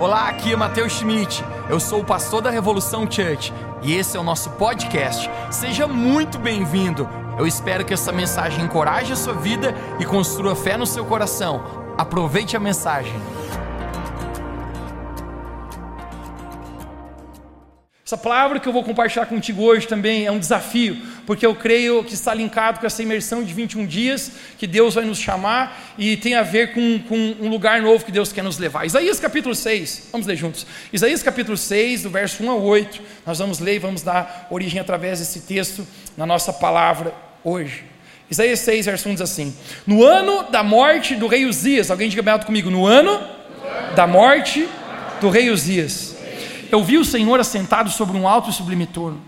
Olá, aqui é Matheus Schmidt. Eu sou o pastor da Revolução Church e esse é o nosso podcast. Seja muito bem-vindo. Eu espero que essa mensagem encoraje a sua vida e construa fé no seu coração. Aproveite a mensagem. Essa palavra que eu vou compartilhar contigo hoje também é um desafio, porque eu creio que está linkado com essa imersão de 21 dias que Deus vai nos chamar e tem a ver com, com, um lugar novo que Deus quer nos levar. Isaías capítulo 6, vamos ler juntos. Isaías capítulo 6, do verso 1 a 8, nós vamos ler e vamos dar origem através desse texto na nossa palavra hoje. Isaías 6, verso 1 diz assim: No ano da morte do rei Uzias, alguém diga bem alto comigo, no ano da morte do rei Uzias eu vi o Senhor assentado sobre um alto e sublime trono,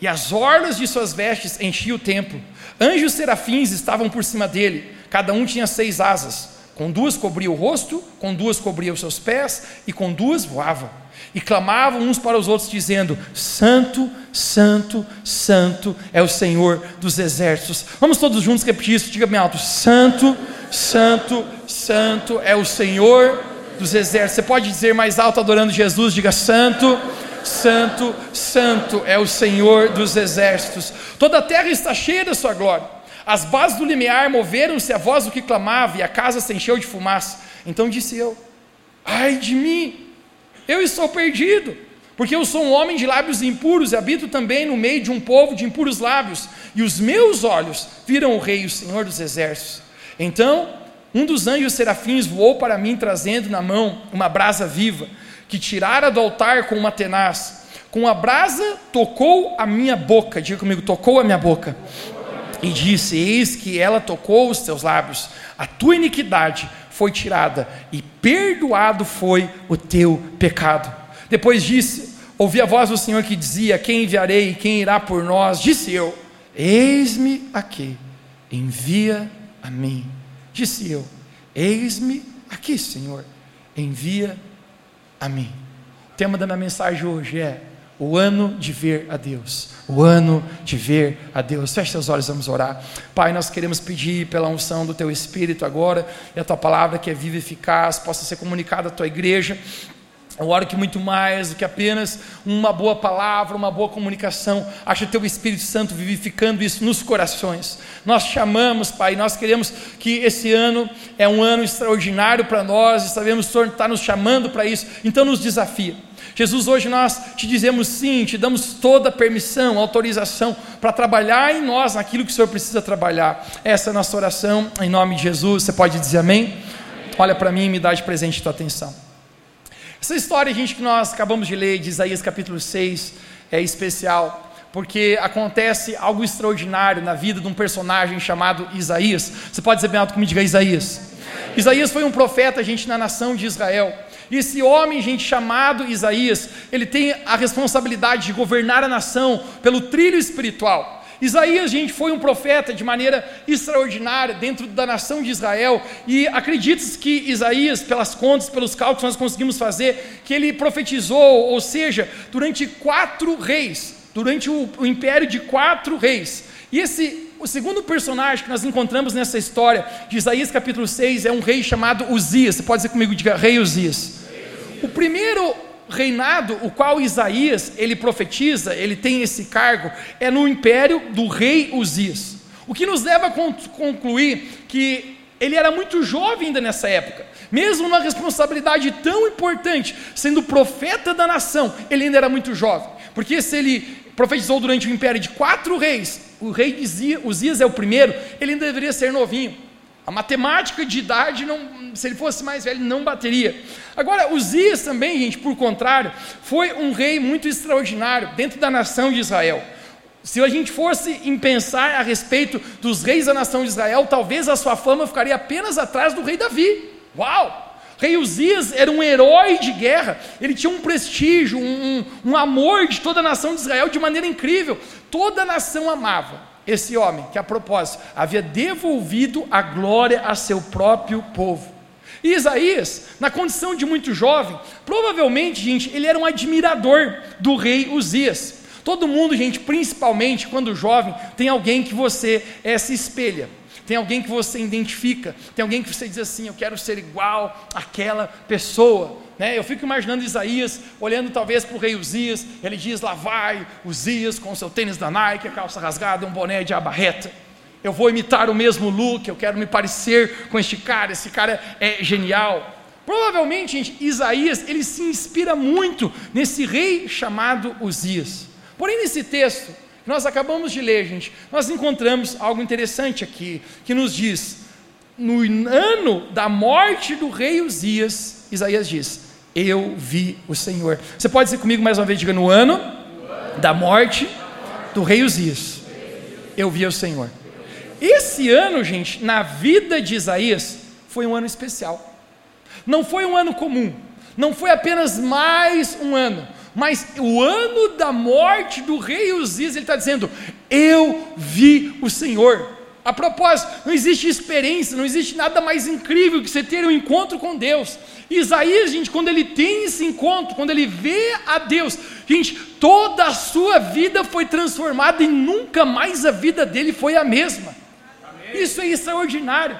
e as orlas de suas vestes enchiam o templo. Anjos serafins estavam por cima dele, cada um tinha seis asas. Com duas cobria o rosto, com duas cobria os seus pés, e com duas voava. E clamavam uns para os outros, dizendo: Santo, Santo, Santo é o Senhor dos exércitos. Vamos todos juntos repetir isso, diga bem alto: Santo, Santo, Santo é o Senhor dos exércitos. Você pode dizer mais alto adorando Jesus, diga santo, santo, santo é o Senhor dos exércitos. Toda a terra está cheia da sua glória. As bases do limiar moveram-se a voz do que clamava e a casa se encheu de fumaça. Então disse eu: Ai de mim, eu estou perdido, porque eu sou um homem de lábios impuros e habito também no meio de um povo de impuros lábios, e os meus olhos viram o Rei, o Senhor dos exércitos. Então um dos anjos serafins voou para mim, trazendo na mão uma brasa viva, que tirara do altar com uma tenaz. Com a brasa tocou a minha boca, diga comigo, tocou a minha boca. E disse: Eis que ela tocou os teus lábios, a tua iniquidade foi tirada, e perdoado foi o teu pecado. Depois disse: Ouvi a voz do Senhor que dizia: Quem enviarei? Quem irá por nós? Disse eu: Eis-me aqui, envia a mim. Disse eu: Eis-me aqui, Senhor, envia a mim. O tema da minha mensagem hoje é o ano de ver a Deus. O ano de ver a Deus. Feche seus olhos, vamos orar. Pai, nós queremos pedir pela unção do Teu Espírito agora, e a Tua palavra que é viva e eficaz, possa ser comunicada à Tua igreja eu oro que muito mais do que apenas uma boa palavra, uma boa comunicação, acha teu Espírito Santo vivificando isso nos corações. Nós chamamos, Pai, nós queremos que esse ano é um ano extraordinário para nós, e sabemos que o Senhor está nos chamando para isso, então nos desafia. Jesus, hoje nós te dizemos sim, te damos toda a permissão, autorização para trabalhar em nós naquilo que o Senhor precisa trabalhar. Essa é a nossa oração, em nome de Jesus. Você pode dizer amém? amém. Olha para mim e me dá de presente tua atenção. Essa história, gente, que nós acabamos de ler, de Isaías capítulo 6, é especial, porque acontece algo extraordinário na vida de um personagem chamado Isaías. Você pode dizer bem alto comigo, diga Isaías. Isaías foi um profeta, gente, na nação de Israel. E esse homem, gente, chamado Isaías, ele tem a responsabilidade de governar a nação pelo trilho espiritual. Isaías, gente, foi um profeta de maneira extraordinária dentro da nação de Israel, e acredita-se que Isaías, pelas contas, pelos cálculos que nós conseguimos fazer, que ele profetizou, ou seja, durante quatro reis, durante o, o império de quatro reis. E esse o segundo personagem que nós encontramos nessa história de Isaías capítulo 6 é um rei chamado Uzias. Você pode dizer comigo, diga rei Uzias. O primeiro reinado, o qual Isaías ele profetiza, ele tem esse cargo, é no império do rei Uzias. O que nos leva a concluir que ele era muito jovem ainda nessa época, mesmo uma responsabilidade tão importante, sendo profeta da nação, ele ainda era muito jovem, porque se ele profetizou durante o império de quatro reis, o rei Uzias é o primeiro, ele ainda deveria ser novinho. A matemática de idade, não, se ele fosse mais velho, não bateria. Agora, Uzias também, gente, por contrário, foi um rei muito extraordinário dentro da nação de Israel. Se a gente fosse em pensar a respeito dos reis da nação de Israel, talvez a sua fama ficaria apenas atrás do rei Davi. Uau! Rei Uzias era um herói de guerra, ele tinha um prestígio, um, um, um amor de toda a nação de Israel de maneira incrível. Toda a nação amava esse homem, que a propósito havia devolvido a glória a seu próprio povo. E Isaías, na condição de muito jovem, provavelmente, gente, ele era um admirador do rei Uzias. Todo mundo, gente, principalmente quando jovem, tem alguém que você é, se espelha, tem alguém que você identifica, tem alguém que você diz assim: eu quero ser igual àquela pessoa. Né? Eu fico imaginando Isaías olhando talvez para o rei Uzias, ele diz: Lá vai Uzias com seu tênis da Nike, a calça rasgada, um boné de abarreta. Eu vou imitar o mesmo look, eu quero me parecer com este cara, esse cara é genial. Provavelmente, gente, Isaías, ele se inspira muito nesse rei chamado Uzias. Porém, nesse texto que nós acabamos de ler, gente, nós encontramos algo interessante aqui, que nos diz: no ano da morte do rei Uzias, Isaías diz: Eu vi o Senhor. Você pode dizer comigo mais uma vez, diga: no ano da morte do rei Uzias, eu vi o Senhor. Esse ano, gente, na vida de Isaías, foi um ano especial. Não foi um ano comum, não foi apenas mais um ano, mas o ano da morte do rei Uzias, ele está dizendo: Eu vi o Senhor. A propósito, não existe experiência, não existe nada mais incrível que você ter um encontro com Deus. Isaías, gente, quando ele tem esse encontro, quando ele vê a Deus, gente, toda a sua vida foi transformada e nunca mais a vida dele foi a mesma. Isso é extraordinário.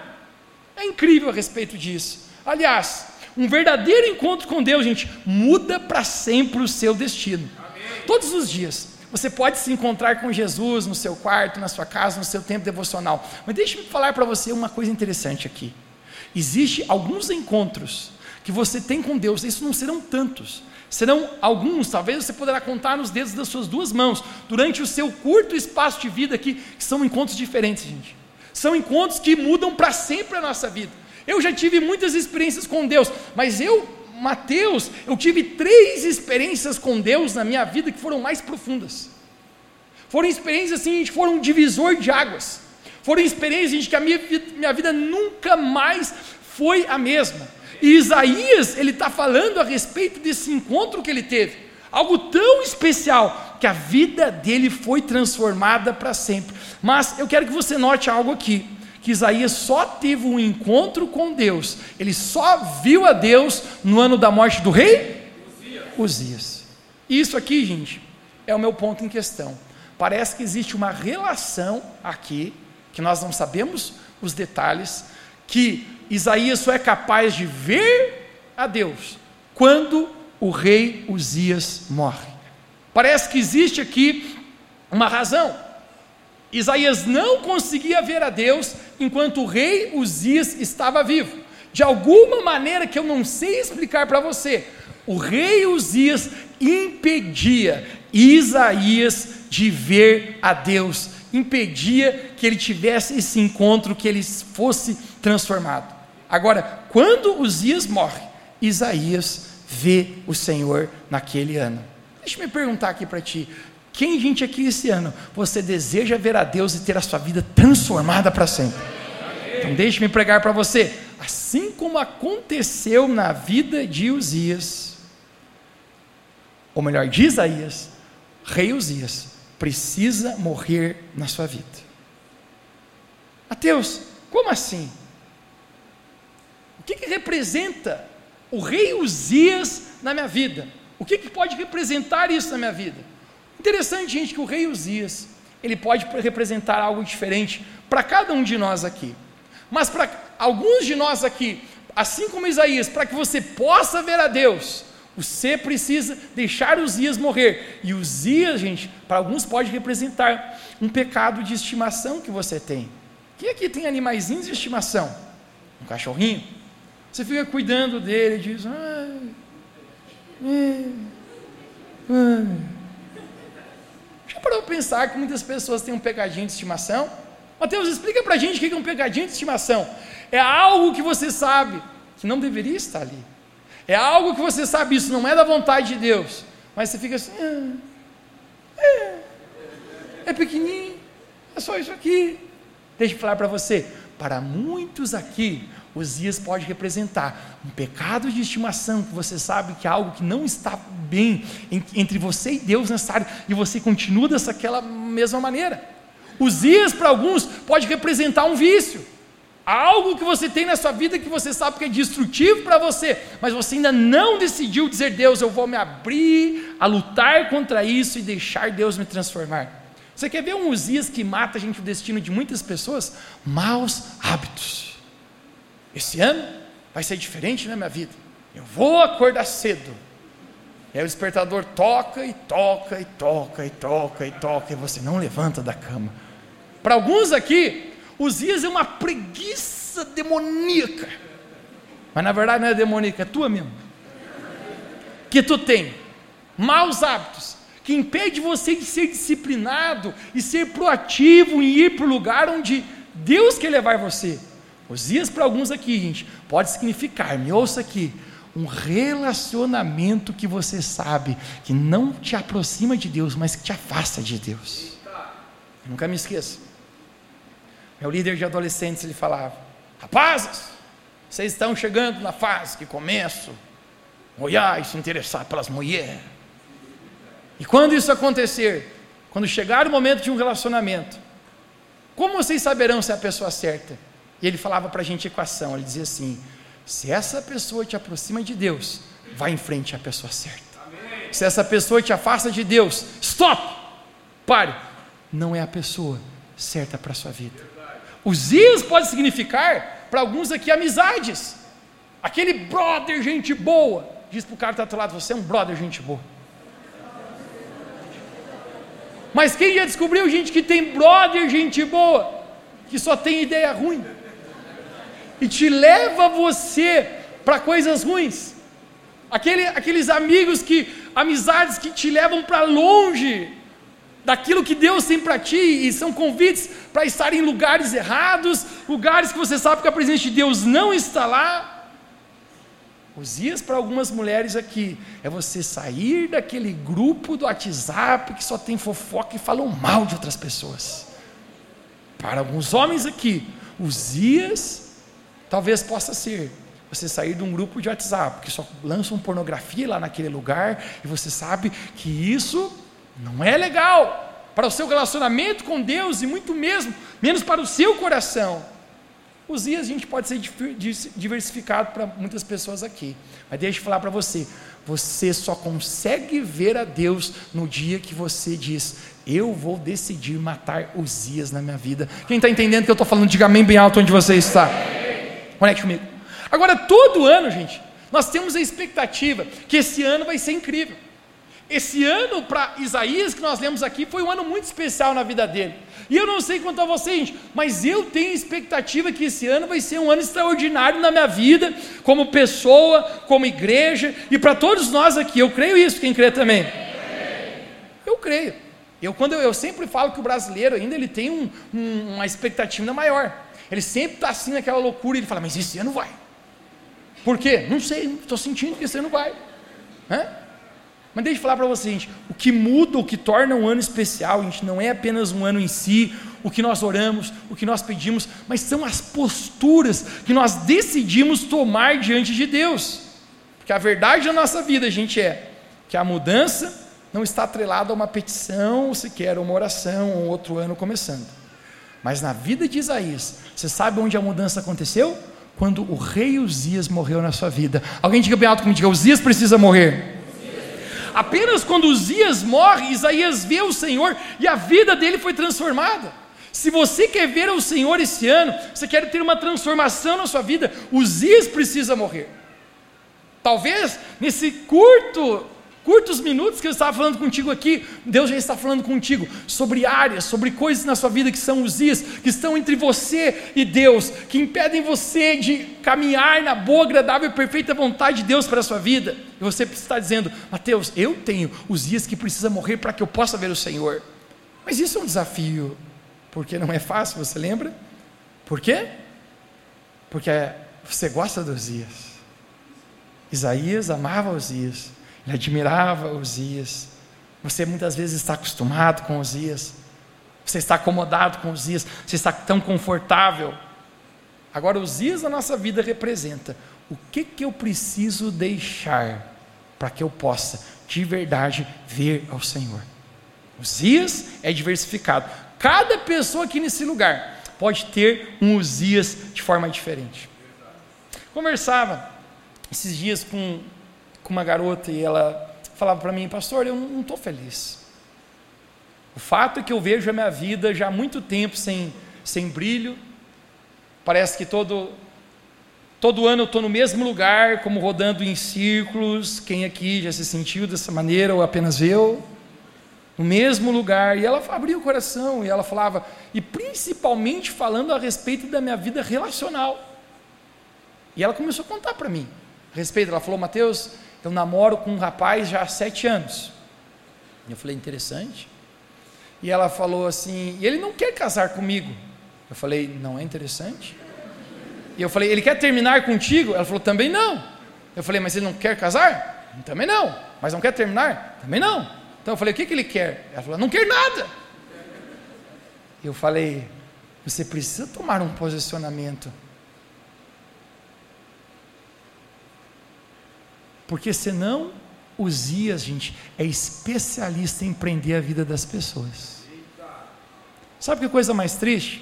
É incrível a respeito disso. Aliás, um verdadeiro encontro com Deus, gente, muda para sempre o seu destino. Amém. Todos os dias. Você pode se encontrar com Jesus no seu quarto, na sua casa, no seu tempo devocional. Mas deixe-me falar para você uma coisa interessante aqui. Existem alguns encontros que você tem com Deus, isso não serão tantos. Serão alguns, talvez você poderá contar nos dedos das suas duas mãos, durante o seu curto espaço de vida aqui, que são encontros diferentes, gente. São encontros que mudam para sempre a nossa vida. Eu já tive muitas experiências com Deus, mas eu Mateus, eu tive três experiências com Deus na minha vida que foram mais profundas. Foram experiências assim, que foram um divisor de águas. Foram experiências que a minha, minha vida nunca mais foi a mesma. E Isaías, ele está falando a respeito desse encontro que ele teve. Algo tão especial que a vida dele foi transformada para sempre. Mas eu quero que você note algo aqui que Isaías só teve um encontro com Deus, ele só viu a Deus no ano da morte do rei Uzias. Isso aqui, gente, é o meu ponto em questão. Parece que existe uma relação aqui, que nós não sabemos os detalhes, que Isaías só é capaz de ver a Deus quando o rei Uzias morre. Parece que existe aqui uma razão. Isaías não conseguia ver a Deus enquanto o rei Uzias estava vivo. De alguma maneira que eu não sei explicar para você, o rei Uzias impedia Isaías de ver a Deus, impedia que ele tivesse esse encontro, que ele fosse transformado. Agora, quando Uzias morre, Isaías vê o Senhor naquele ano. Deixa eu me perguntar aqui para ti: quem, gente, aqui esse ano você deseja ver a Deus e ter a sua vida transformada para sempre? Então, deixe-me pregar para você. Assim como aconteceu na vida de Uzias, ou melhor, de Isaías, rei Uzias, precisa morrer na sua vida. Mateus, como assim? O que, que representa o rei Uzias na minha vida? O que, que pode representar isso na minha vida? Interessante, gente, que o rei Uzias, ele pode representar algo diferente para cada um de nós aqui. Mas para alguns de nós aqui, assim como Isaías, para que você possa ver a Deus, você precisa deixar Uzias morrer. E Uzias, gente, para alguns pode representar um pecado de estimação que você tem. Quem aqui tem animaizinhos de estimação? Um cachorrinho? Você fica cuidando dele diz, ai. Já parou para pensar que muitas pessoas têm um pegadinho de estimação? Mateus, explica para a gente o que é um pegadinho de estimação. É algo que você sabe que não deveria estar ali. É algo que você sabe, isso não é da vontade de Deus. Mas você fica assim, ah, é, é pequenininho, é só isso aqui. Deixa eu falar para você, para muitos aqui, os dias pode representar um pecado de estimação, que você sabe que é algo que não está bem entre você e Deus nessa área, e você continua dessa mesma maneira. Os dias para alguns pode representar um vício, algo que você tem na sua vida que você sabe que é destrutivo para você, mas você ainda não decidiu dizer Deus, eu vou me abrir a lutar contra isso e deixar Deus me transformar. Você quer ver um Uzias que mata a gente o destino de muitas pessoas? Maus hábitos. Esse ano vai ser diferente na minha vida. Eu vou acordar cedo. E aí o despertador toca e toca e toca e toca e toca, e você não levanta da cama. Para alguns aqui, os dias é uma preguiça demoníaca. Mas na verdade não é demoníaca, é tua mesmo. Que tu tem maus hábitos que impede você de ser disciplinado e ser proativo em ir para o lugar onde Deus quer levar você. Os dias para alguns aqui, gente, pode significar, me ouça aqui, um relacionamento que você sabe que não te aproxima de Deus, mas que te afasta de Deus. nunca me esqueça. Meu líder de adolescentes ele falava: Rapazes, vocês estão chegando na fase que começo a olhar e se interessar pelas mulheres. E quando isso acontecer, quando chegar o momento de um relacionamento, como vocês saberão se é a pessoa certa? E ele falava para a gente equação, ele dizia assim: se essa pessoa te aproxima de Deus, vai em frente à pessoa certa. Amém. Se essa pessoa te afasta de Deus, stop! Pare! Não é a pessoa certa para a sua vida. Os dias pode significar, para alguns aqui, amizades. Aquele brother, gente boa. Diz para o cara que está do lado, você é um brother, gente boa. Mas quem já descobriu gente que tem brother, gente boa, que só tem ideia ruim? E te leva você para coisas ruins. Aquele, aqueles amigos que, amizades que te levam para longe daquilo que Deus tem para ti e são convites para estar em lugares errados, lugares que você sabe que a presença de Deus não está lá. Os dias para algumas mulheres aqui é você sair daquele grupo do WhatsApp que só tem fofoca e falam mal de outras pessoas. Para alguns homens aqui, os dias Talvez possa ser você sair de um grupo de WhatsApp que só lançam pornografia lá naquele lugar e você sabe que isso não é legal para o seu relacionamento com Deus e muito mesmo menos para o seu coração. Os dias a gente pode ser diversificado para muitas pessoas aqui, mas deixa eu falar para você: você só consegue ver a Deus no dia que você diz: Eu vou decidir matar os dias na minha vida. Quem está entendendo que eu estou falando, diga amém bem alto onde você está. Conecte comigo. Agora, todo ano, gente, nós temos a expectativa que esse ano vai ser incrível. Esse ano, para Isaías, que nós lemos aqui, foi um ano muito especial na vida dele. E eu não sei quanto a vocês, gente, mas eu tenho expectativa que esse ano vai ser um ano extraordinário na minha vida, como pessoa, como igreja, e para todos nós aqui. Eu creio isso, quem crê também? Eu creio. Eu, quando eu, eu sempre falo que o brasileiro ainda ele tem um, um, uma expectativa maior. Ele sempre está assim naquela loucura e ele fala, mas esse ano vai. Por quê? Não sei, estou sentindo que esse ano vai. Hã? Mas deixa eu falar para você, gente, o que muda, o que torna um ano especial, gente, não é apenas um ano em si, o que nós oramos, o que nós pedimos, mas são as posturas que nós decidimos tomar diante de Deus. Porque a verdade da nossa vida, gente, é que a mudança não está atrelada a uma petição, ou sequer uma oração, ou outro ano começando. Mas na vida de Isaías, você sabe onde a mudança aconteceu? Quando o rei Uzias morreu na sua vida. Alguém diga bem alto comigo, diga, Uzias precisa morrer. Apenas quando Uzias morre, Isaías vê o Senhor e a vida dele foi transformada. Se você quer ver o Senhor esse ano, você quer ter uma transformação na sua vida, Uzias precisa morrer. Talvez nesse curto curtos minutos que eu estava falando contigo aqui, Deus já está falando contigo sobre áreas, sobre coisas na sua vida que são os dias, que estão entre você e Deus, que impedem você de caminhar na boa, agradável e perfeita vontade de Deus para a sua vida. E você está dizendo, Mateus, eu tenho os dias que precisa morrer para que eu possa ver o Senhor. Mas isso é um desafio, porque não é fácil, você lembra? Por quê? Porque você gosta dos dias. Isaías amava os dias. Ele admirava Osias. Você muitas vezes está acostumado com Osias. Você está acomodado com Osias. Você está tão confortável. Agora, Osias na nossa vida representa o que, que eu preciso deixar para que eu possa, de verdade, ver ao Senhor. Osias é diversificado. Cada pessoa aqui nesse lugar pode ter um Osias de forma diferente. Conversava esses dias com com uma garota e ela falava para mim, pastor, eu não estou feliz. O fato é que eu vejo a minha vida já há muito tempo sem, sem brilho, parece que todo, Todo ano eu estou no mesmo lugar, como rodando em círculos. Quem aqui já se sentiu dessa maneira ou apenas eu? No mesmo lugar. E ela abriu o coração e ela falava, e principalmente falando a respeito da minha vida relacional. E ela começou a contar para mim respeito. Ela falou, Mateus, eu namoro com um rapaz já há sete anos. Eu falei, interessante. E ela falou assim, e ele não quer casar comigo. Eu falei, não é interessante? E eu falei, ele quer terminar contigo? Ela falou, também não. Eu falei, mas ele não quer casar? Também não. Mas não quer terminar? Também não. Então eu falei, o que, que ele quer? Ela falou, não quer nada. Eu falei, você precisa tomar um posicionamento. Porque senão, Uzias, gente, é especialista em prender a vida das pessoas. Sabe que coisa mais triste?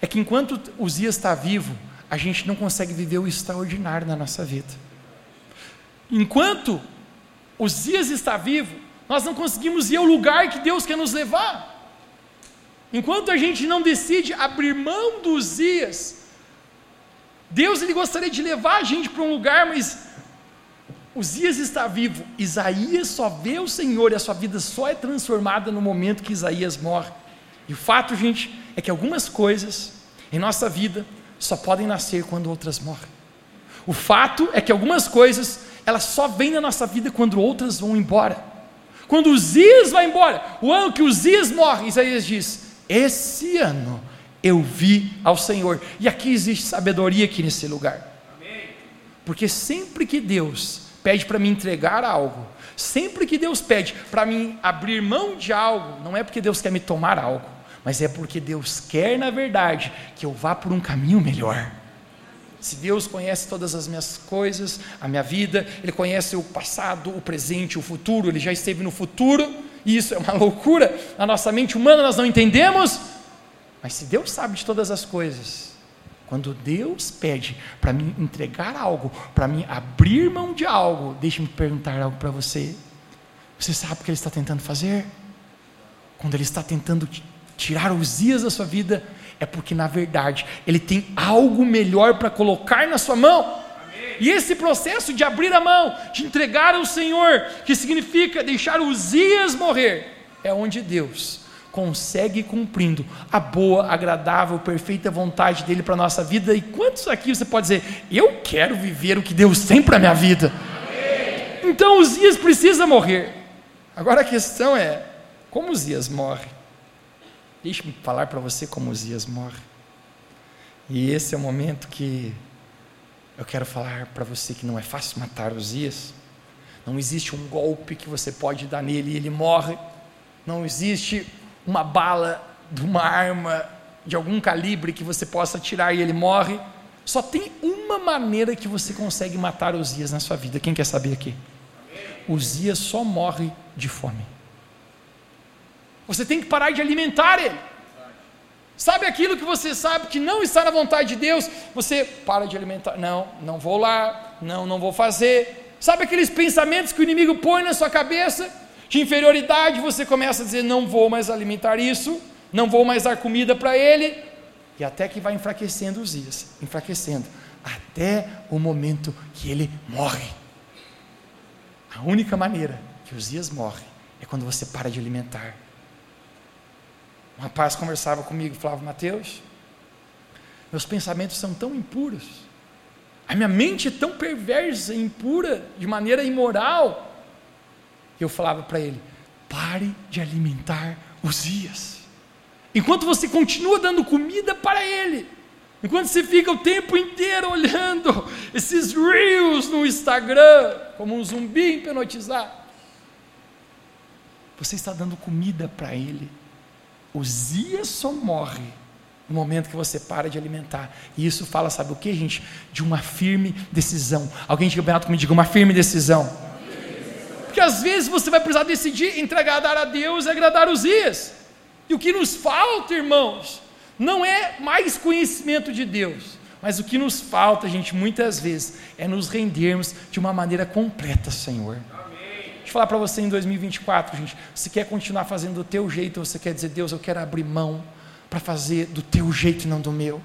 É que enquanto Uzias está vivo, a gente não consegue viver o extraordinário na nossa vida. Enquanto Uzias está vivo, nós não conseguimos ir ao lugar que Deus quer nos levar. Enquanto a gente não decide abrir mão dos Uzias, Deus ele gostaria de levar a gente para um lugar, mas Uzias está vivo, Isaías só vê o Senhor e a sua vida só é transformada no momento que Isaías morre. E o fato, gente, é que algumas coisas em nossa vida só podem nascer quando outras morrem. O fato é que algumas coisas, elas só vêm na nossa vida quando outras vão embora. Quando Uzias vai embora, o ano que Uzias morre, Isaías diz: Esse ano eu vi ao Senhor. E aqui existe sabedoria aqui nesse lugar. Porque sempre que Deus pede para me entregar algo, sempre que Deus pede para mim abrir mão de algo, não é porque Deus quer me tomar algo, mas é porque Deus quer, na verdade, que eu vá por um caminho melhor. Se Deus conhece todas as minhas coisas, a minha vida, Ele conhece o passado, o presente, o futuro, Ele já esteve no futuro, e isso é uma loucura, na nossa mente humana nós não entendemos, mas se Deus sabe de todas as coisas, quando Deus pede para mim entregar algo, para mim abrir mão de algo, deixe-me perguntar algo para você. Você sabe o que Ele está tentando fazer? Quando Ele está tentando tirar os dias da sua vida, é porque na verdade Ele tem algo melhor para colocar na sua mão. E esse processo de abrir a mão, de entregar ao Senhor, que significa deixar os dias morrer, é onde Deus consegue cumprindo a boa, agradável, perfeita vontade dele para a nossa vida. E quantos aqui você pode dizer, eu quero viver o que Deus tem para a minha vida? Então os dias precisa morrer. Agora a questão é, como os dias morre? Deixe-me falar para você como os dias morre. E esse é o momento que eu quero falar para você que não é fácil matar os dias. Não existe um golpe que você pode dar nele e ele morre. Não existe uma bala de uma arma de algum calibre que você possa tirar e ele morre. Só tem uma maneira que você consegue matar Osias na sua vida. Quem quer saber aqui? Osias só morre de fome. Você tem que parar de alimentar ele. Sabe aquilo que você sabe que não está na vontade de Deus? Você para de alimentar. Não, não vou lá. Não, não vou fazer. Sabe aqueles pensamentos que o inimigo põe na sua cabeça? De inferioridade, você começa a dizer: não vou mais alimentar isso, não vou mais dar comida para ele, e até que vai enfraquecendo os dias enfraquecendo, até o momento que ele morre. A única maneira que os dias morrem é quando você para de alimentar. Um rapaz conversava comigo falava: Mateus, meus pensamentos são tão impuros, a minha mente é tão perversa impura, de maneira imoral, eu falava para ele: pare de alimentar os dias. Enquanto você continua dando comida para ele, enquanto você fica o tempo inteiro olhando esses reels no Instagram, como um zumbi hipnotizado, você está dando comida para ele. Os dias só morre no momento que você para de alimentar. E isso fala, sabe o que, gente? De uma firme decisão. Alguém de campeonato comigo diga uma firme decisão porque às vezes você vai precisar decidir entre agradar a Deus e agradar os dias. E o que nos falta, irmãos, não é mais conhecimento de Deus, mas o que nos falta, gente, muitas vezes, é nos rendermos de uma maneira completa, Senhor. Deixa eu falar para você em 2024, gente. Você quer continuar fazendo do teu jeito, você quer dizer, Deus, eu quero abrir mão para fazer do teu jeito e não do meu?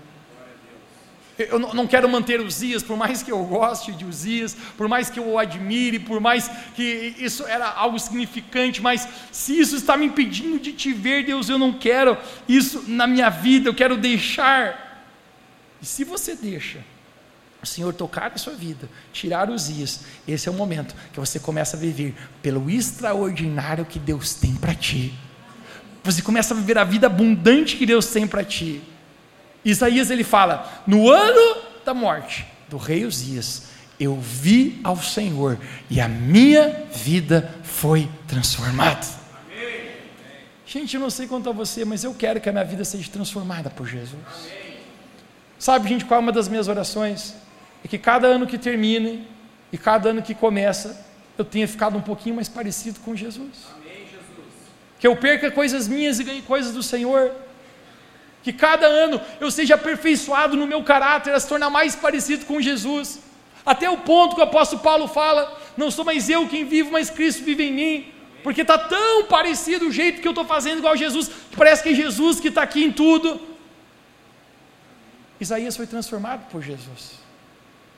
Eu não quero manter Uzias, por mais que eu goste de Uzias, por mais que eu o admire, por mais que isso era algo significante, mas se isso está me impedindo de te ver, Deus, eu não quero isso na minha vida, eu quero deixar. E se você deixa o Senhor tocar a sua vida, tirar Uzias, esse é o momento que você começa a viver pelo extraordinário que Deus tem para ti. Você começa a viver a vida abundante que Deus tem para ti. Isaías ele fala: no ano da morte do rei Uzias, eu vi ao Senhor e a minha vida foi transformada. Amém. Gente, eu não sei quanto a você, mas eu quero que a minha vida seja transformada por Jesus. Amém. Sabe, gente, qual é uma das minhas orações? É que cada ano que termine e cada ano que começa, eu tenha ficado um pouquinho mais parecido com Jesus. Amém, Jesus. Que eu perca coisas minhas e ganhe coisas do Senhor que cada ano eu seja aperfeiçoado no meu caráter, a se tornar mais parecido com Jesus, até o ponto que o apóstolo Paulo fala: não sou mais eu quem vivo, mas Cristo vive em mim, porque está tão parecido o jeito que eu estou fazendo igual a Jesus, que parece que é Jesus que está aqui em tudo. Isaías foi transformado por Jesus.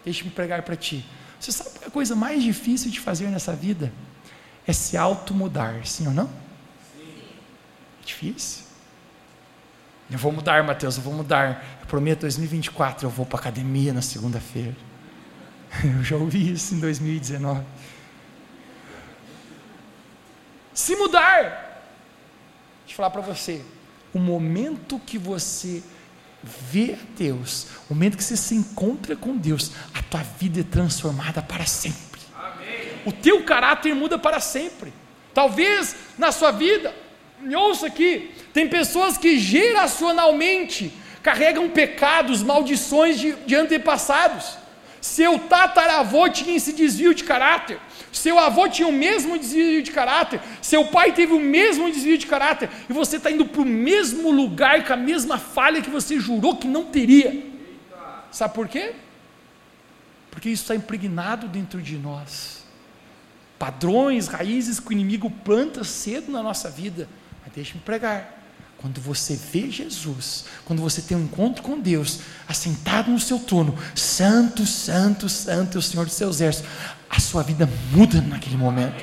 Deixe-me pregar para ti. Você sabe a coisa mais difícil de fazer nessa vida? É se automudar, sim ou não? Sim. É difícil. Eu vou mudar, Mateus, eu vou mudar. Eu prometo, 2024 eu vou para a academia na segunda-feira. Eu já ouvi isso em 2019. Se mudar, deixa eu falar para você, o momento que você vê Deus, o momento que você se encontra com Deus, a tua vida é transformada para sempre. Amém. O teu caráter muda para sempre. Talvez na sua vida, me ouça aqui, tem pessoas que geracionalmente carregam pecados, maldições de, de antepassados. Seu tataravô tinha esse desvio de caráter, seu avô tinha o mesmo desvio de caráter, seu pai teve o mesmo desvio de caráter, e você está indo para o mesmo lugar com a mesma falha que você jurou que não teria. Sabe por quê? Porque isso está impregnado dentro de nós. Padrões, raízes que o inimigo planta cedo na nossa vida. Deixe-me pregar. Quando você vê Jesus, quando você tem um encontro com Deus, assentado no seu trono, santo, santo, santo é o Senhor dos seus exércitos, a sua vida muda naquele momento.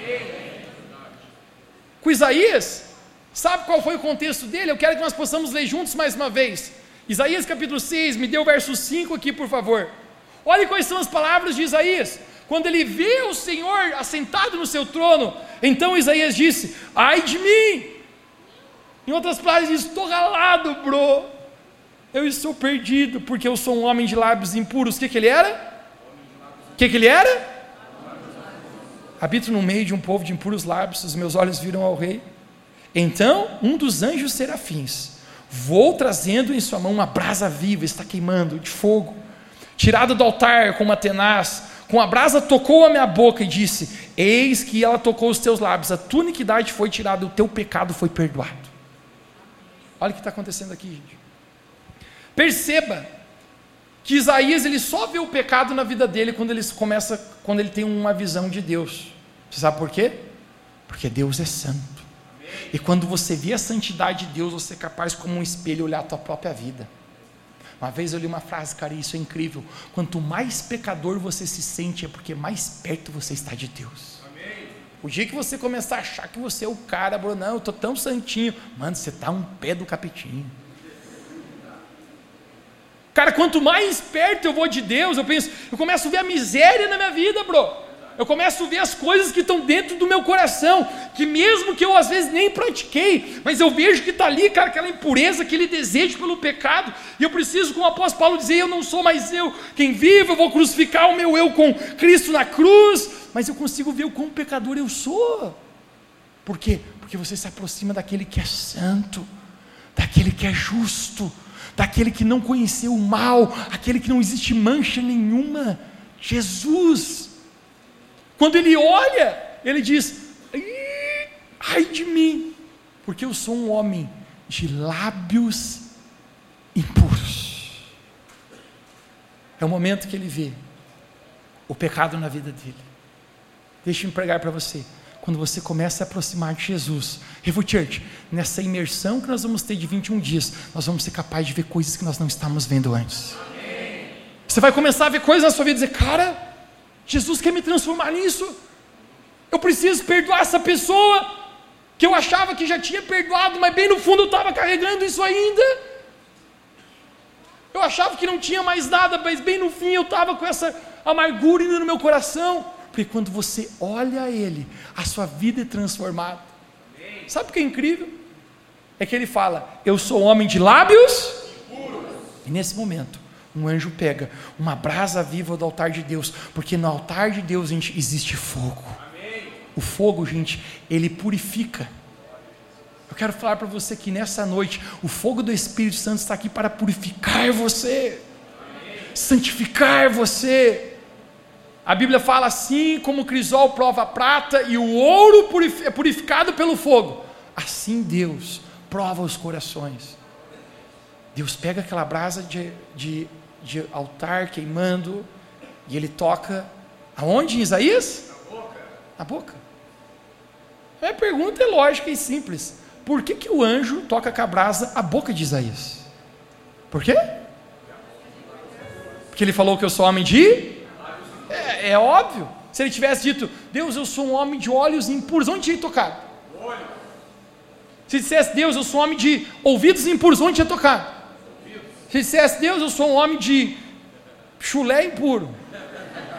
Com Isaías, sabe qual foi o contexto dele? Eu quero que nós possamos ler juntos mais uma vez. Isaías capítulo 6, me dê o verso 5 aqui, por favor. Olhe quais são as palavras de Isaías. Quando ele vê o Senhor assentado no seu trono, então Isaías disse: Ai de mim, em outras palavras, estou ralado, bro. Eu estou perdido, porque eu sou um homem de lábios impuros. O que, que ele era? O que, que ele era? Habito no meio de um povo de impuros lábios, os meus olhos viram ao rei. Então, um dos anjos serafins voou trazendo em sua mão uma brasa viva, está queimando, de fogo, tirada do altar com uma tenaz, com a brasa tocou a minha boca e disse: Eis que ela tocou os teus lábios, a tua iniquidade foi tirada, o teu pecado foi perdoado. Olha o que está acontecendo aqui, gente. Perceba que Isaías ele só vê o pecado na vida dele quando ele começa, quando ele tem uma visão de Deus. Você sabe por quê? Porque Deus é santo. E quando você vê a santidade de Deus, você é capaz como um espelho olhar a tua própria vida. Uma vez eu li uma frase, cara, isso é incrível. Quanto mais pecador você se sente, é porque mais perto você está de Deus. O dia que você começar a achar que você é o cara, Bruno, não, eu estou tão santinho. Mano, você está um pé do capetinho. Cara, quanto mais perto eu vou de Deus, eu penso, eu começo a ver a miséria na minha vida, bro. Eu começo a ver as coisas que estão dentro do meu coração, que mesmo que eu às vezes nem pratiquei, mas eu vejo que está ali, cara, aquela impureza, aquele desejo pelo pecado, e eu preciso, como o apóstolo Paulo dizer, eu não sou mais eu quem vive, eu vou crucificar o meu eu com Cristo na cruz, mas eu consigo ver o quão pecador eu sou. Por quê? Porque você se aproxima daquele que é santo, daquele que é justo, daquele que não conheceu o mal, aquele que não existe mancha nenhuma. Jesus. Quando ele olha, ele diz: ai de mim, porque eu sou um homem de lábios impuros. É o momento que ele vê o pecado na vida dele. Deixa-me pregar para você. Quando você começa a aproximar de Jesus, Revo Church, nessa imersão que nós vamos ter de 21 dias, nós vamos ser capazes de ver coisas que nós não estávamos vendo antes. Você vai começar a ver coisas na sua vida e dizer: Cara, Jesus quer me transformar nisso. Eu preciso perdoar essa pessoa que eu achava que já tinha perdoado, mas bem no fundo eu estava carregando isso ainda. Eu achava que não tinha mais nada, mas bem no fim eu estava com essa amargura ainda no meu coração. Porque quando você olha Ele, a sua vida é transformada. Sabe o que é incrível? É que Ele fala: Eu sou homem de lábios. E nesse momento, um anjo pega uma brasa viva do altar de Deus, porque no altar de Deus gente, existe fogo. O fogo, gente, ele purifica. Eu quero falar para você que nessa noite, o fogo do Espírito Santo está aqui para purificar você, santificar você. A Bíblia fala assim: como o crisol prova a prata e o ouro é purificado pelo fogo, assim Deus prova os corações. Deus pega aquela brasa de, de, de altar queimando e ele toca aonde em Isaías? Na boca. Na boca. A pergunta é lógica e simples por que, que o anjo toca com a brasa a boca de Isaías? Por quê? Porque ele falou que eu sou homem de. É, é óbvio. Se ele tivesse dito, Deus, eu sou um homem de olhos impuros, onde tinha tocado? Se dissesse, Deus, eu sou um homem de ouvidos impuros, onde tinha tocado? Se dissesse, Deus, eu sou um homem de chulé impuro,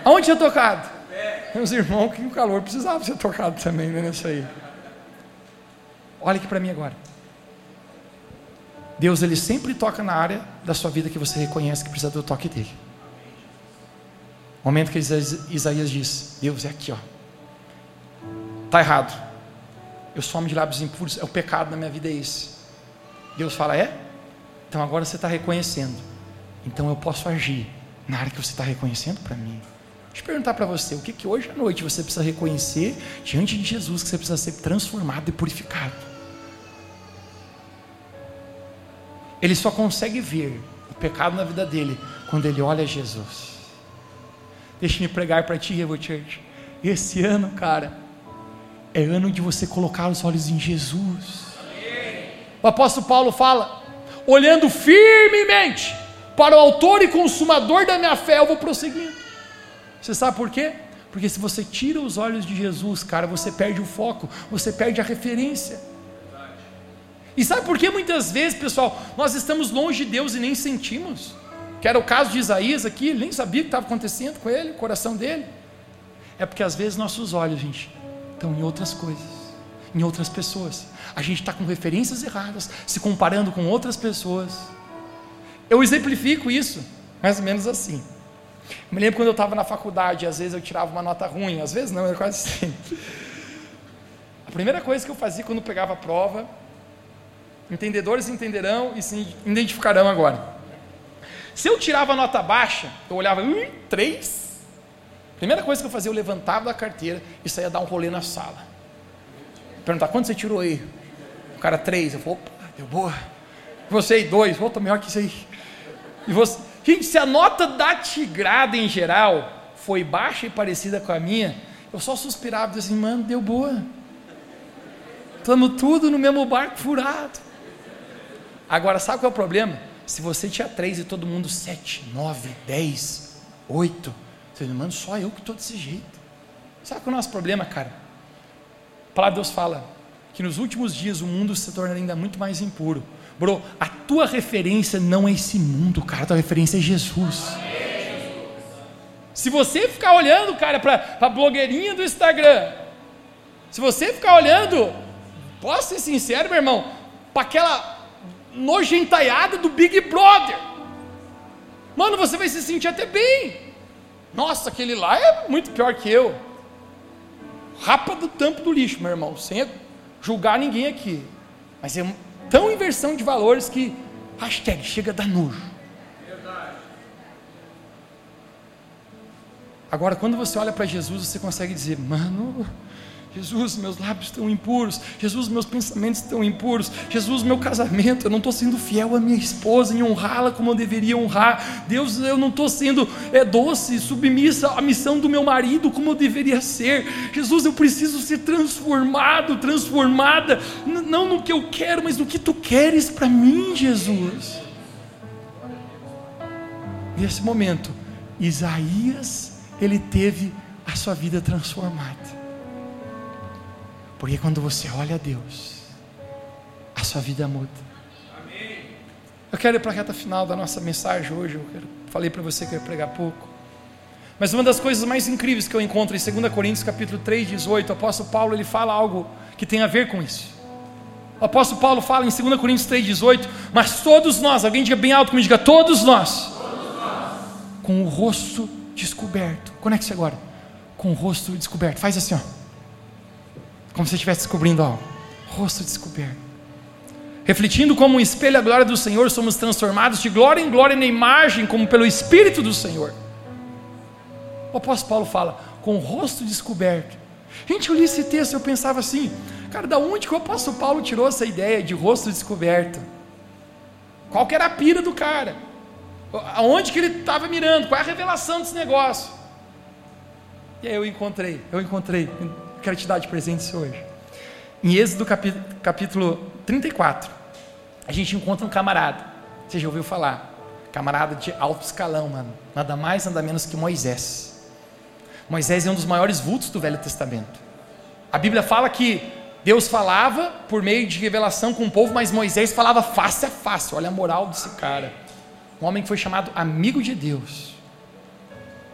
aonde tinha tocado? Meus irmãos, que o calor precisava ser tocado também, né, nisso aí. Olha aqui para mim agora. Deus ele sempre toca na área da sua vida que você reconhece que precisa do toque dele. Momento que Isaías diz: Deus é aqui, ó. Tá errado. Eu sou homem de lábios impuros. É o pecado na minha vida é esse. Deus fala: é. Então agora você está reconhecendo. Então eu posso agir na área que você está reconhecendo para mim. Deixa eu perguntar para você, o que, que hoje à noite você precisa reconhecer diante de Jesus que você precisa ser transformado e purificado? Ele só consegue ver o pecado na vida dele quando ele olha Jesus. Deixa-me pregar para ti, Revo Church. Esse ano, cara, é ano de você colocar os olhos em Jesus. O apóstolo Paulo fala: olhando firmemente para o autor e consumador da minha fé, eu vou prosseguindo. Você sabe por quê? Porque se você tira os olhos de Jesus, cara, você perde o foco, você perde a referência. E sabe por que muitas vezes, pessoal, nós estamos longe de Deus e nem sentimos? Que era o caso de Isaías aqui, ele nem sabia o que estava acontecendo com ele, o coração dele. É porque às vezes nossos olhos, gente, estão em outras coisas, em outras pessoas. A gente está com referências erradas, se comparando com outras pessoas. Eu exemplifico isso, mais ou menos assim. Me lembro quando eu estava na faculdade, às vezes eu tirava uma nota ruim, às vezes não, era quase sempre. A primeira coisa que eu fazia quando pegava a prova Entendedores entenderão e se identificarão agora. Se eu tirava nota baixa, eu olhava, hum, três. Primeira coisa que eu fazia, eu levantava da carteira e saía dar um rolê na sala. Perguntar, quanto você tirou aí? O cara, três. Eu falei, opa, deu boa. Você aí, dois. Opa, melhor que isso aí. E você... Gente, se a nota da tigrada em geral foi baixa e parecida com a minha, eu só suspirava e dizia assim, mano, deu boa. Estamos tudo no mesmo barco furado. Agora, sabe qual é o problema? Se você tinha três e todo mundo sete, nove, dez, oito, você diz, mano, só eu que estou desse jeito. Sabe qual é o nosso problema, cara? A palavra de Deus fala que nos últimos dias o mundo se torna ainda muito mais impuro. Bro, a tua referência não é esse mundo, cara, a tua referência é Jesus. Se você ficar olhando, cara, para a blogueirinha do Instagram, se você ficar olhando, posso ser sincero, meu irmão, para aquela nojentaiada do Big Brother. Mano, você vai se sentir até bem. Nossa, aquele lá é muito pior que eu. Rapa do tampo do lixo, meu irmão, sem julgar ninguém aqui. Mas é tão inversão de valores que hashtag chega da nojo. Agora, quando você olha para Jesus, você consegue dizer, mano, Jesus, meus lábios estão impuros. Jesus, meus pensamentos estão impuros. Jesus, meu casamento, eu não estou sendo fiel à minha esposa em honrá-la como eu deveria honrar. Deus, eu não estou sendo é, doce, submissa à missão do meu marido como eu deveria ser. Jesus, eu preciso ser transformado, transformada, não no que eu quero, mas no que tu queres para mim, Jesus. Nesse momento, Isaías, ele teve a sua vida transformada. Porque quando você olha a Deus, a sua vida muda. Eu quero ir para a reta final da nossa mensagem hoje. Eu quero, falei para você que eu ia pregar pouco. Mas uma das coisas mais incríveis que eu encontro em 2 Coríntios capítulo 3, 18, o apóstolo Paulo ele fala algo que tem a ver com isso. O apóstolo Paulo fala em 2 Coríntios 3, 18, mas todos nós, alguém diga bem alto comigo, diga todos nós, todos nós. com o rosto descoberto. Conecte-se agora. Com o rosto descoberto. Faz assim, ó. Como se estivesse descobrindo algo. Rosto descoberto. Refletindo como um espelho a glória do Senhor, somos transformados de glória em glória na imagem, como pelo Espírito do Senhor. O apóstolo Paulo fala, com o rosto descoberto. Gente, eu li esse texto eu pensava assim, cara, da onde que o apóstolo Paulo tirou essa ideia de rosto descoberto? Qual que era a pira do cara? Aonde que ele estava mirando? Qual é a revelação desse negócio? E aí eu encontrei, eu encontrei, quero te dar de presente isso hoje. Em Êxodo capítulo, capítulo 34, a gente encontra um camarada, você já ouviu falar, camarada de alto escalão, mano, nada mais, nada menos que Moisés. Moisés é um dos maiores vultos do Velho Testamento. A Bíblia fala que Deus falava por meio de revelação com o povo, mas Moisés falava face a face. Olha a moral desse cara. Um homem que foi chamado amigo de Deus.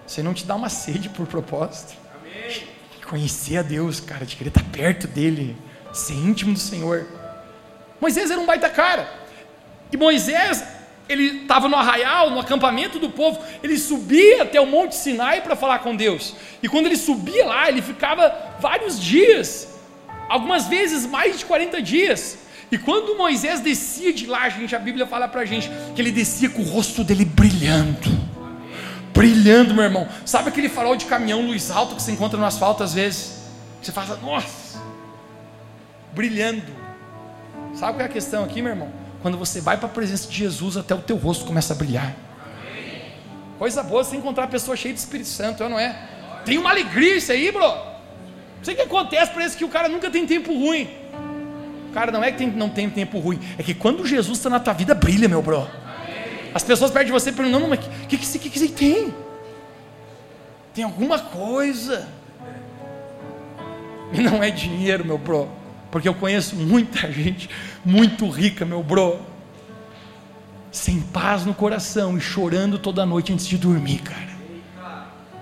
Você não te dá uma sede por propósito? Amém. Conhecer a Deus, cara, de querer estar perto dele, ser íntimo do Senhor. Moisés era um baita cara. E Moisés ele estava no arraial, no acampamento do povo, ele subia até o Monte Sinai para falar com Deus. E quando ele subia lá, ele ficava vários dias, algumas vezes mais de 40 dias. E quando Moisés descia de lá, gente, a Bíblia fala para a gente que ele descia com o rosto dele brilhando. Brilhando, meu irmão. Sabe aquele farol de caminhão luz alto que você encontra no asfalto às vezes? Você fala, nossa, brilhando. Sabe qual é a questão aqui, meu irmão? Quando você vai para a presença de Jesus, até o teu rosto começa a brilhar. Coisa boa você encontrar pessoa cheia de Espírito Santo, não é? Tem uma alegria isso aí, bro. Não sei o que acontece, parece que o cara nunca tem tempo ruim. O cara não é que tem, não tem tempo ruim, é que quando Jesus está na tua vida, brilha, meu bro. As pessoas perto de você perguntam, não, mas o que, que, que, que, você tem? Tem alguma coisa. E não é dinheiro, meu bro. Porque eu conheço muita gente muito rica, meu bro, sem paz no coração e chorando toda noite antes de dormir, cara.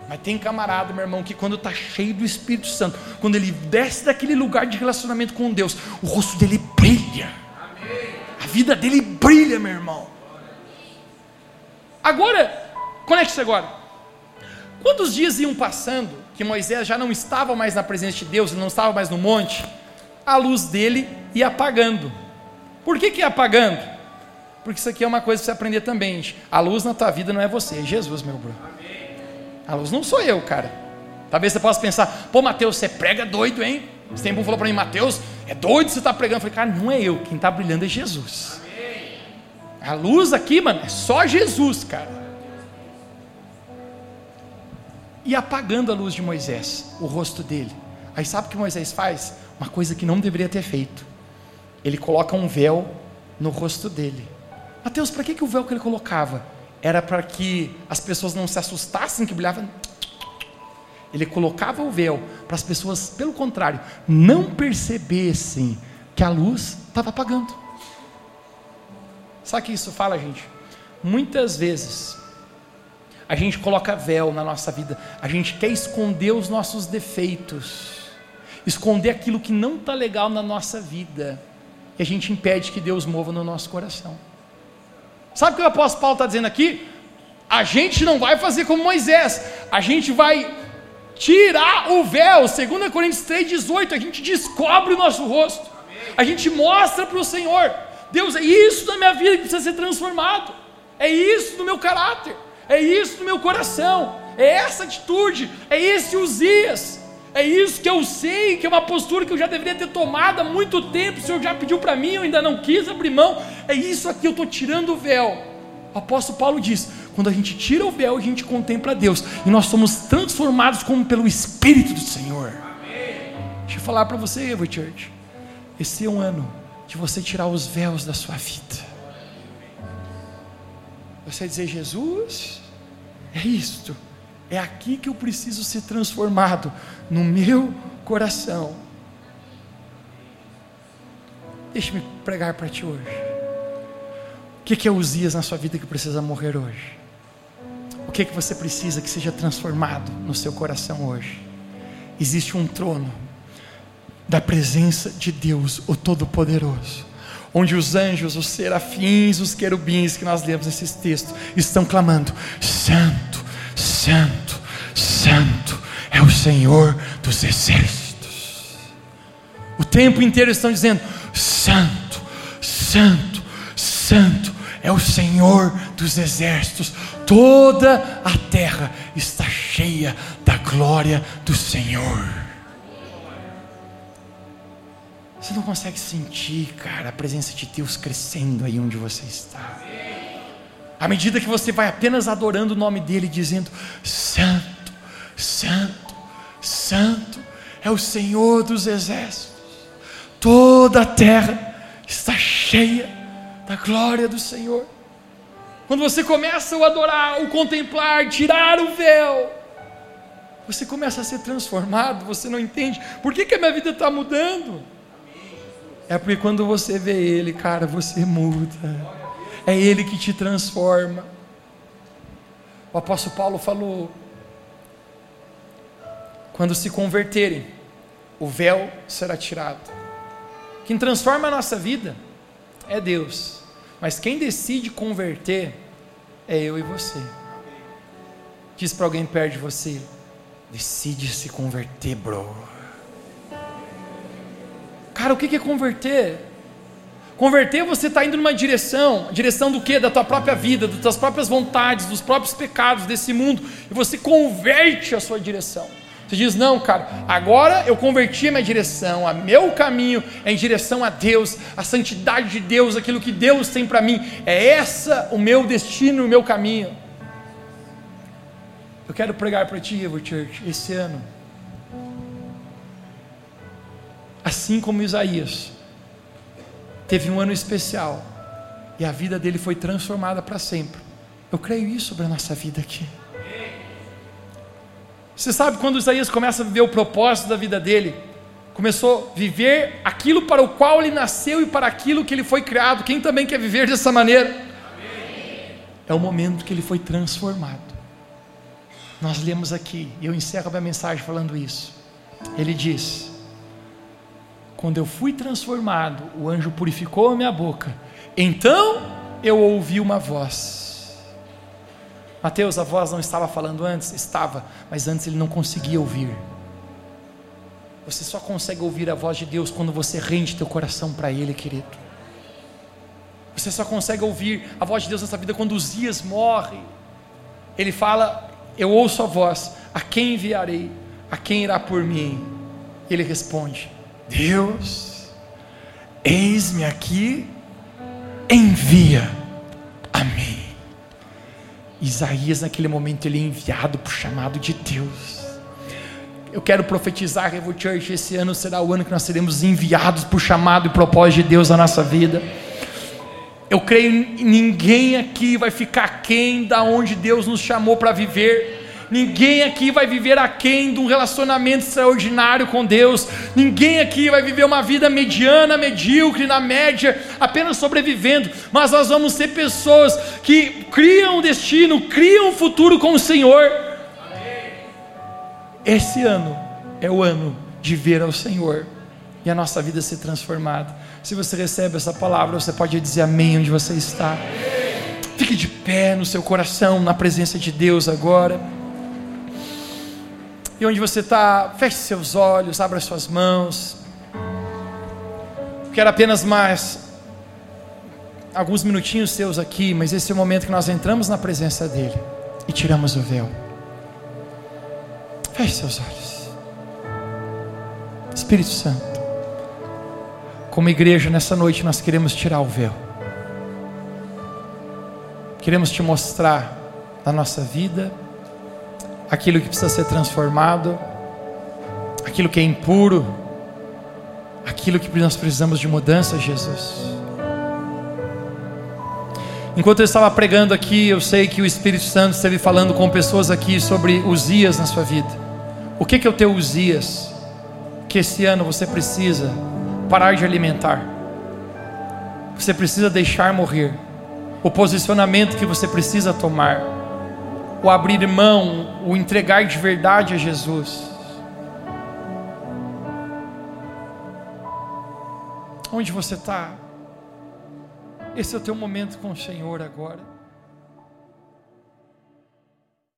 Mas tem camarada, meu irmão, que quando está cheio do Espírito Santo, quando ele desce daquele lugar de relacionamento com Deus, o rosto dele brilha. A vida dele brilha, meu irmão. Agora, conecte-se agora. Quantos dias iam passando que Moisés já não estava mais na presença de Deus, não estava mais no monte? a luz dele ia apagando. Por que, que ia apagando? Porque isso aqui é uma coisa para você aprender também. A luz na tua vida não é você, é Jesus, meu bro. A luz não sou eu, cara. Talvez você possa pensar, pô, Mateus, você prega doido, hein? Esse tempo falou para mim, Mateus, é doido você está pregando. Eu falei, cara, não é eu, quem está brilhando é Jesus. A luz aqui, mano, é só Jesus, cara. E apagando a luz de Moisés, o rosto dele. Aí sabe o que Moisés faz? uma coisa que não deveria ter feito. Ele coloca um véu no rosto dele. Mateus, para que, que o véu que ele colocava? Era para que as pessoas não se assustassem que brilhava. Ele colocava o véu para as pessoas, pelo contrário, não percebessem que a luz estava apagando. Sabe o que isso fala, gente? Muitas vezes a gente coloca véu na nossa vida, a gente quer esconder os nossos defeitos. Esconder aquilo que não está legal na nossa vida, e a gente impede que Deus mova no nosso coração. Sabe o que o apóstolo Paulo está dizendo aqui? A gente não vai fazer como Moisés, a gente vai tirar o véu, 2 Coríntios 3,18, a gente descobre o nosso rosto, a gente mostra para o Senhor, Deus, é isso na minha vida que precisa ser transformado, é isso no meu caráter, é isso no meu coração, é essa atitude, é esse Uzias, é isso que eu sei, que é uma postura que eu já deveria ter tomado há muito tempo. O Senhor já pediu para mim, eu ainda não quis abrir mão. É isso aqui, eu estou tirando o véu. O apóstolo Paulo diz: quando a gente tira o véu, a gente contempla Deus, e nós somos transformados como pelo Espírito do Senhor. Amém. Deixa eu falar para você, Evo Church. Esse é um ano de você tirar os véus da sua vida. Você dizer, Jesus, é isto, é aqui que eu preciso ser transformado, no meu coração. Deixe-me pregar para ti hoje. O que, é Uzias na sua vida que precisa morrer hoje? O que, que você precisa que seja transformado no seu coração hoje? Existe um trono da presença de Deus, o Todo-Poderoso, onde os anjos, os serafins, os querubins que nós lemos nesses textos estão clamando: Santo, Santo, Santo é o Senhor dos exércitos. O tempo inteiro estão dizendo: Santo, Santo, Santo é o Senhor dos exércitos. Toda a terra está cheia da glória do Senhor. Você não consegue sentir, cara, a presença de Deus crescendo aí onde você está. À medida que você vai apenas adorando o nome dEle, dizendo: Santo, Santo, Santo é o Senhor dos exércitos. Toda a terra está cheia da glória do Senhor. Quando você começa a adorar, o contemplar, tirar o véu, você começa a ser transformado, você não entende por que, que a minha vida está mudando. É porque quando você vê Ele, cara, você muda. É Ele que te transforma. O apóstolo Paulo falou: quando se converterem, o véu será tirado. Quem transforma a nossa vida é Deus, mas quem decide converter é eu e você. Diz para alguém perto de você: decide se converter, bro. Cara, o que é converter? Converter você está indo numa direção, direção do que? Da tua própria vida, das tuas próprias vontades, dos próprios pecados desse mundo, e você converte a sua direção. Você diz: Não, cara, agora eu converti a minha direção, a meu caminho é em direção a Deus, a santidade de Deus, aquilo que Deus tem para mim, é essa o meu destino, o meu caminho. Eu quero pregar para ti, Evo Church, esse ano. Assim como Isaías teve um ano especial e a vida dele foi transformada para sempre. Eu creio isso sobre a nossa vida aqui. Você sabe quando Isaías começa a viver o propósito da vida dele? Começou a viver aquilo para o qual ele nasceu e para aquilo que ele foi criado. Quem também quer viver dessa maneira? É o momento que ele foi transformado. Nós lemos aqui, e eu encerro a minha mensagem falando isso. Ele diz: Quando eu fui transformado, o anjo purificou a minha boca. Então eu ouvi uma voz Mateus, a voz não estava falando antes? Estava, mas antes ele não conseguia ouvir. Você só consegue ouvir a voz de Deus quando você rende teu coração para Ele, querido. Você só consegue ouvir a voz de Deus nessa vida quando os dias morrem. Ele fala: Eu ouço a voz, a quem enviarei? A quem irá por mim? Ele responde: Deus, eis-me aqui, envia a mim. Isaías, naquele momento, ele é enviado o chamado de Deus. Eu quero profetizar, Revo Church, esse ano será o ano que nós seremos enviados o chamado e propósito de Deus na nossa vida. Eu creio ninguém aqui vai ficar quem da onde Deus nos chamou para viver. Ninguém aqui vai viver aquém de um relacionamento extraordinário com Deus. Ninguém aqui vai viver uma vida mediana, medíocre, na média, apenas sobrevivendo. Mas nós vamos ser pessoas que criam um destino, criam um futuro com o Senhor. Esse ano é o ano de ver ao Senhor e a nossa vida ser transformada. Se você recebe essa palavra, você pode dizer amém onde você está. Fique de pé no seu coração, na presença de Deus agora. E onde você está, feche seus olhos, abra suas mãos. Quero apenas mais alguns minutinhos seus aqui, mas esse é o momento que nós entramos na presença dEle e tiramos o véu. Feche seus olhos. Espírito Santo, como igreja nessa noite nós queremos tirar o véu. Queremos te mostrar na nossa vida aquilo que precisa ser transformado, aquilo que é impuro, aquilo que nós precisamos de mudança, Jesus. Enquanto eu estava pregando aqui, eu sei que o Espírito Santo esteve falando com pessoas aqui sobre Uzias na sua vida. O que, é o teu Uzias? Que esse ano você precisa parar de alimentar. Você precisa deixar morrer. O posicionamento que você precisa tomar. O abrir mão, o entregar de verdade a Jesus. Onde você está? Esse é o teu momento com o Senhor agora.